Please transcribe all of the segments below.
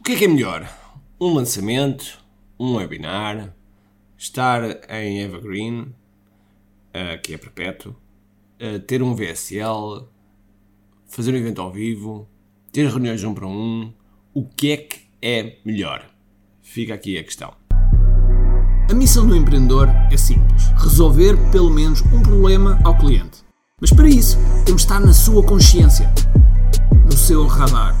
O que é que é melhor? Um lançamento, um webinar, estar em Evergreen, uh, que é perpétuo, uh, ter um VSL, fazer um evento ao vivo, ter reuniões um para um. O que é que é melhor? Fica aqui a questão. A missão do empreendedor é simples: resolver pelo menos um problema ao cliente. Mas para isso, temos de estar na sua consciência, no seu radar.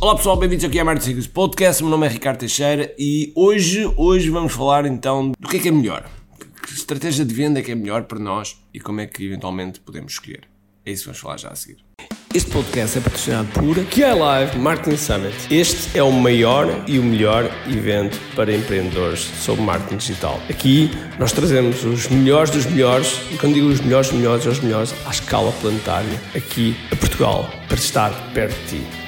Olá pessoal, bem-vindos aqui ao Marketing Secrets Podcast. Meu nome é Ricardo Teixeira e hoje, hoje vamos falar então do que é que é melhor. Que estratégia de venda é que é melhor para nós e como é que eventualmente podemos escolher. É isso que vamos falar já a seguir. Este podcast é patrocinado por QI Live Marketing Summit. Este é o maior e o melhor evento para empreendedores sobre marketing digital. Aqui nós trazemos os melhores dos melhores, e quando digo os melhores dos melhores, é os melhores à escala planetária, aqui a Portugal, para estar perto de ti.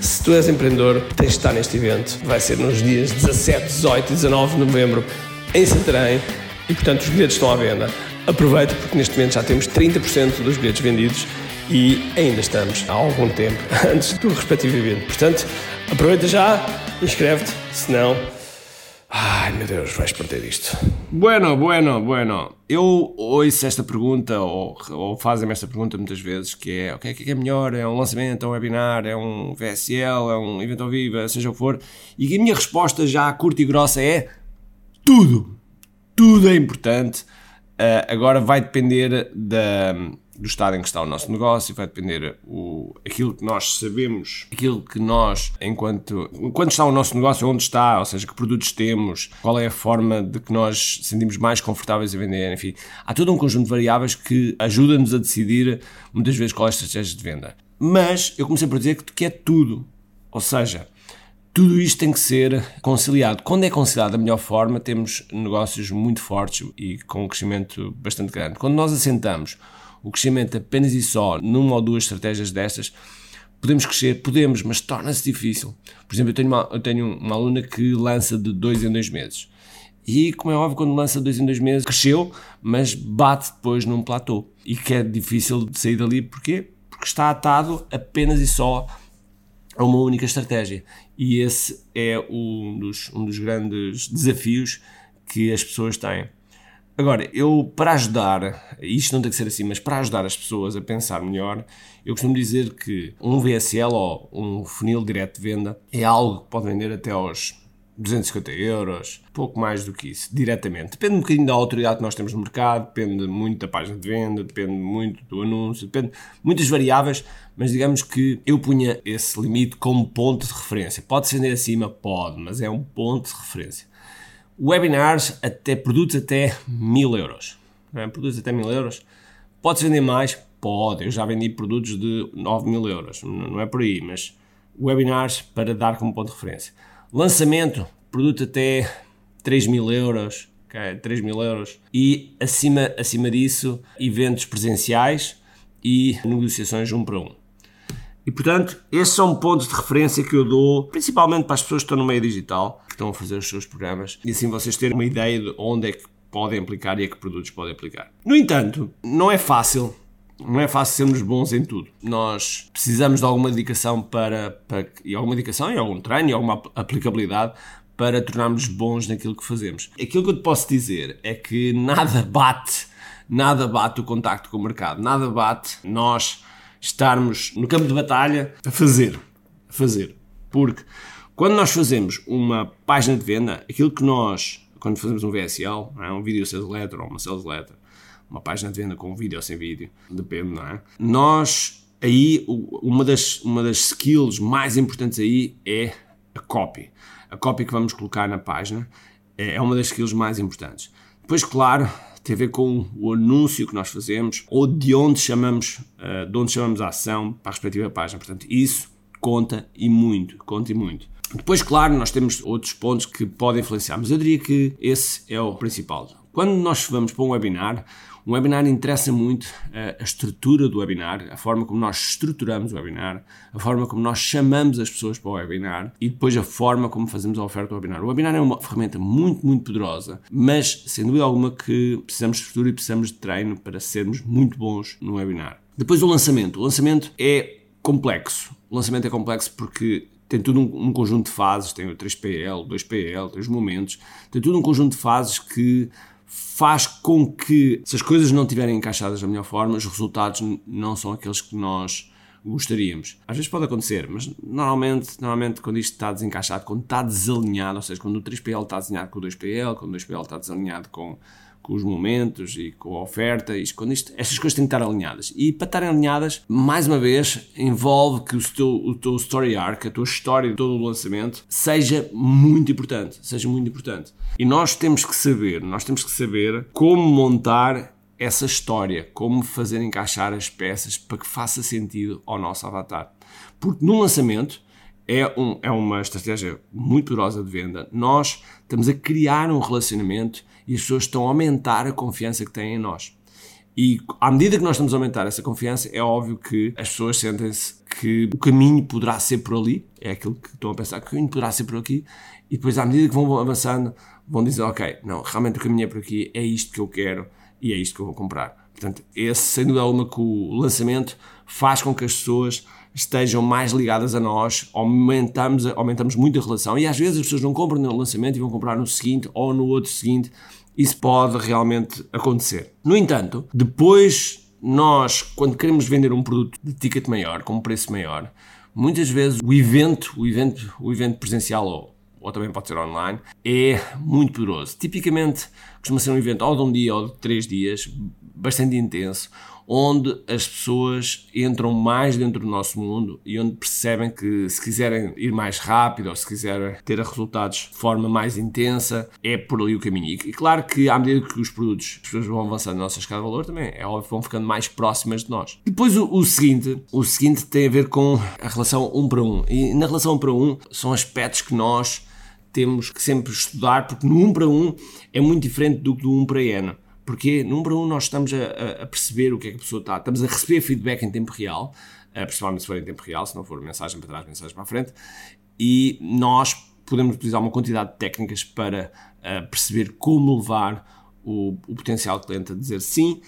se tu és empreendedor, tens de estar neste evento. Vai ser nos dias 17, 18 e 19 de novembro em Santarém e, portanto, os bilhetes estão à venda. Aproveita porque neste momento já temos 30% dos bilhetes vendidos e ainda estamos há algum tempo antes do respectivo evento. Portanto, aproveita já, inscreve-te, senão. Ai meu Deus, vais perder isto. Bueno, bueno, bueno. Eu ouço esta pergunta, ou, ou fazem-me esta pergunta muitas vezes, que é o que é que é melhor? É um lançamento, é um webinar, é um VSL, é um evento ao vivo, seja o que for. E a minha resposta já curta e grossa é tudo. Tudo é importante. Uh, agora vai depender da do estado em que está o nosso negócio, vai depender o, aquilo que nós sabemos, aquilo que nós, enquanto, enquanto está o nosso negócio, onde está, ou seja, que produtos temos, qual é a forma de que nós sentimos mais confortáveis a vender, enfim. Há todo um conjunto de variáveis que ajuda-nos a decidir muitas vezes qual é a estratégia de venda. Mas eu comecei por dizer que é tudo. Ou seja, tudo isto tem que ser conciliado. Quando é conciliado da melhor forma, temos negócios muito fortes e com um crescimento bastante grande. Quando nós assentamos o crescimento apenas e só numa ou duas estratégias destas, podemos crescer, podemos, mas torna-se difícil. Por exemplo, eu tenho, uma, eu tenho uma aluna que lança de dois em dois meses. E, como é óbvio, quando lança dois em dois meses, cresceu, mas bate depois num platô. E que é difícil de sair dali, porquê? Porque está atado apenas e só a uma única estratégia. E esse é um dos, um dos grandes desafios que as pessoas têm. Agora, eu para ajudar, isto não tem que ser assim, mas para ajudar as pessoas a pensar melhor, eu costumo dizer que um VSL ou um funil direto de venda é algo que pode vender até aos 250 euros, pouco mais do que isso, diretamente. Depende um bocadinho da autoridade que nós temos no mercado, depende muito da página de venda, depende muito do anúncio, depende de muitas variáveis, mas digamos que eu punha esse limite como ponto de referência. Pode ser acima? Pode, mas é um ponto de referência webinars até produtos até mil euros. É? Produtos até mil euros. Podes vender mais? Pode. Eu já vendi produtos de 9 mil euros. Não é por aí, mas webinars para dar como ponto de referência. Lançamento, produto até 3 mil euros. Okay? 3 mil euros. E acima, acima disso, eventos presenciais e negociações um para um. E portanto, esses são pontos de referência que eu dou, principalmente para as pessoas que estão no meio digital, que estão a fazer os seus programas, e assim vocês terem uma ideia de onde é que podem aplicar e a que produtos podem aplicar. No entanto, não é fácil. Não é fácil sermos bons em tudo. Nós precisamos de alguma dedicação para, para e alguma dedicação e algum treino e alguma aplicabilidade para tornarmos bons naquilo que fazemos. Aquilo que eu te posso dizer é que nada bate, nada bate o contacto com o mercado, nada bate nós estarmos no campo de batalha a fazer, a fazer. Porque Quando nós fazemos uma página de venda, aquilo que nós, quando fazemos um VSL, é? um Video Sales Letter ou uma Sales Letter, uma página de venda com vídeo ou sem vídeo, depende, não é? Nós, aí, uma das, uma das skills mais importantes aí é a copy. A copy que vamos colocar na página é, é uma das skills mais importantes. Depois, claro, tem a ver com o anúncio que nós fazemos ou de onde chamamos, uh, de onde chamamos a ação para a respectiva página. Portanto, isso conta e muito, conta e muito. Depois, claro, nós temos outros pontos que podem influenciar, mas eu diria que esse é o principal. Quando nós vamos para um webinar, um webinar interessa muito a, a estrutura do webinar, a forma como nós estruturamos o webinar, a forma como nós chamamos as pessoas para o webinar e depois a forma como fazemos a oferta do webinar. O webinar é uma ferramenta muito, muito poderosa, mas sem dúvida alguma que precisamos de estrutura e precisamos de treino para sermos muito bons no webinar. Depois o lançamento. O lançamento é complexo. O lançamento é complexo porque tem tudo um, um, conjunto de fases, tem o 3PL, 2PL, tem os momentos, tem tudo um conjunto de fases que faz com que, se as coisas não estiverem encaixadas da melhor forma, os resultados não são aqueles que nós gostaríamos. Às vezes pode acontecer, mas normalmente, normalmente quando isto está desencaixado, quando está desalinhado, ou seja, quando o 3PL está desenhado com o 2PL, quando o 2PL está desalinhado com com os momentos e com a oferta, isto, quando isto, estas coisas têm que estar alinhadas. E para estarem alinhadas, mais uma vez, envolve que o teu, o teu story arc, a tua história de todo o lançamento, seja muito importante. Seja muito importante. E nós temos que saber, nós temos que saber como montar essa história, como fazer encaixar as peças para que faça sentido ao nosso avatar. Porque no lançamento, é, um, é uma estratégia muito poderosa de venda. Nós estamos a criar um relacionamento e as pessoas estão a aumentar a confiança que têm em nós. E à medida que nós estamos a aumentar essa confiança, é óbvio que as pessoas sentem-se que o caminho poderá ser por ali, é aquilo que estão a pensar, que o caminho poderá ser por aqui, e depois, à medida que vão avançando, vão dizer: Ok, não, realmente o caminho é por aqui, é isto que eu quero e é isto que eu vou comprar. Portanto, esse, sem dúvida alguma, que o lançamento faz com que as pessoas estejam mais ligadas a nós, aumentamos, aumentamos muito a relação e às vezes as pessoas não compram no lançamento e vão comprar no seguinte ou no outro seguinte. Isso pode realmente acontecer. No entanto, depois nós, quando queremos vender um produto de ticket maior, com um preço maior, muitas vezes o evento, o evento, o evento presencial ou, ou também pode ser online, é muito poderoso. Tipicamente costuma ser um evento ou de um dia ou de três dias, bastante intenso, onde as pessoas entram mais dentro do nosso mundo e onde percebem que se quiserem ir mais rápido ou se quiserem ter resultados de forma mais intensa, é por ali o caminho. E claro que à medida que os produtos, as pessoas vão avançando na nossa escala de valor, também é óbvio que vão ficando mais próximas de nós. Depois o, o seguinte, o seguinte tem a ver com a relação um para um. E na relação um para um são aspectos que nós temos que sempre estudar, porque no um para um é muito diferente do que do um para N. Porque, número um, nós estamos a, a, perceber o que é que a pessoa está, estamos a receber feedback em tempo real, uh, principalmente se for em tempo real, se não for mensagem para trás, mensagem para a frente, e nós podemos utilizar uma quantidade de técnicas para uh, perceber como levar o, o potencial cliente a dizer sim,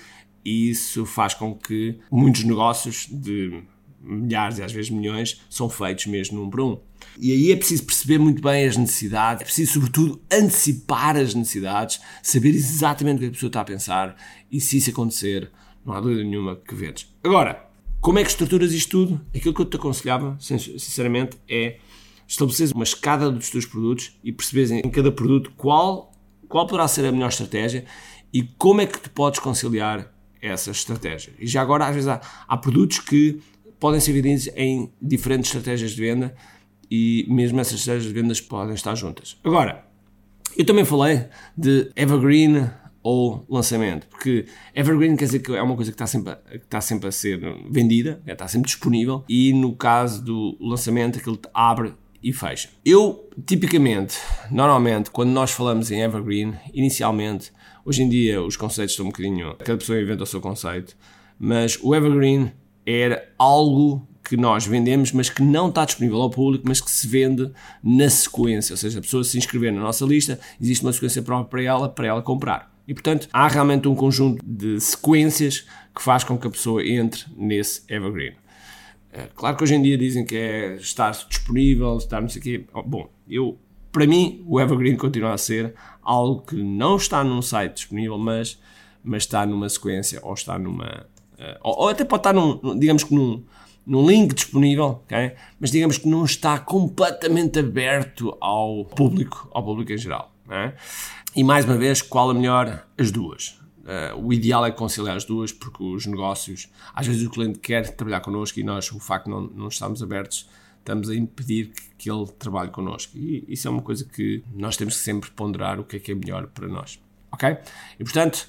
e isso faz com que muitos negócios de milhares e às vezes milhões são feitos mesmo num para um. E aí é preciso perceber muito bem as necessidades, é preciso, sobretudo, antecipar as necessidades, saber exatamente o que a pessoa está a pensar e, se isso acontecer, não há dúvida nenhuma que vendes. Agora, como é que estruturas isto tudo? Aquilo que eu te aconselhava, sinceramente, é estabeleceres uma escada dos teus produtos e perceberes em cada produto qual, qual poderá ser a melhor estratégia e como é que tu podes conciliar essa estratégia. E já agora, às vezes, há, há produtos que podem ser vendidos em diferentes estratégias de venda e mesmo essas estratégias de vendas podem estar juntas. Agora, eu também falei de evergreen ou lançamento, porque evergreen quer dizer que é uma coisa que está sempre, que está sempre a ser vendida, está sempre disponível, e no caso do lançamento aquilo abre e fecha. Eu, tipicamente, normalmente, quando nós falamos em evergreen, inicialmente, hoje em dia os conceitos estão um bocadinho, cada pessoa inventa o seu conceito, mas o evergreen era algo que nós vendemos, mas que não está disponível ao público, mas que se vende na sequência. Ou seja, a pessoa se inscrever na nossa lista, existe uma sequência própria para ela, para ela comprar. E portanto, há realmente um conjunto de sequências que faz com que a pessoa entre nesse evergreen. É, claro que hoje em dia dizem que é estar disponível, estar não sei o quê. Bom, eu, para mim, o evergreen continua a ser algo que não está num site disponível, mas, mas está numa sequência ou está numa. Uh, ou, ou, até pode estar num, digamos que num, no link disponível, okay? mas digamos que não está completamente aberto ao público, ao público em geral. É? E mais uma vez, qual a melhor? As duas. Uh, o ideal é conciliar as duas, porque os negócios, às vezes o cliente quer trabalhar connosco e nós, o facto de não, não estarmos abertos, estamos a impedir que, que ele trabalhe connosco. E isso é uma coisa que nós temos que sempre ponderar o que é que é melhor para nós. Ok? E portanto,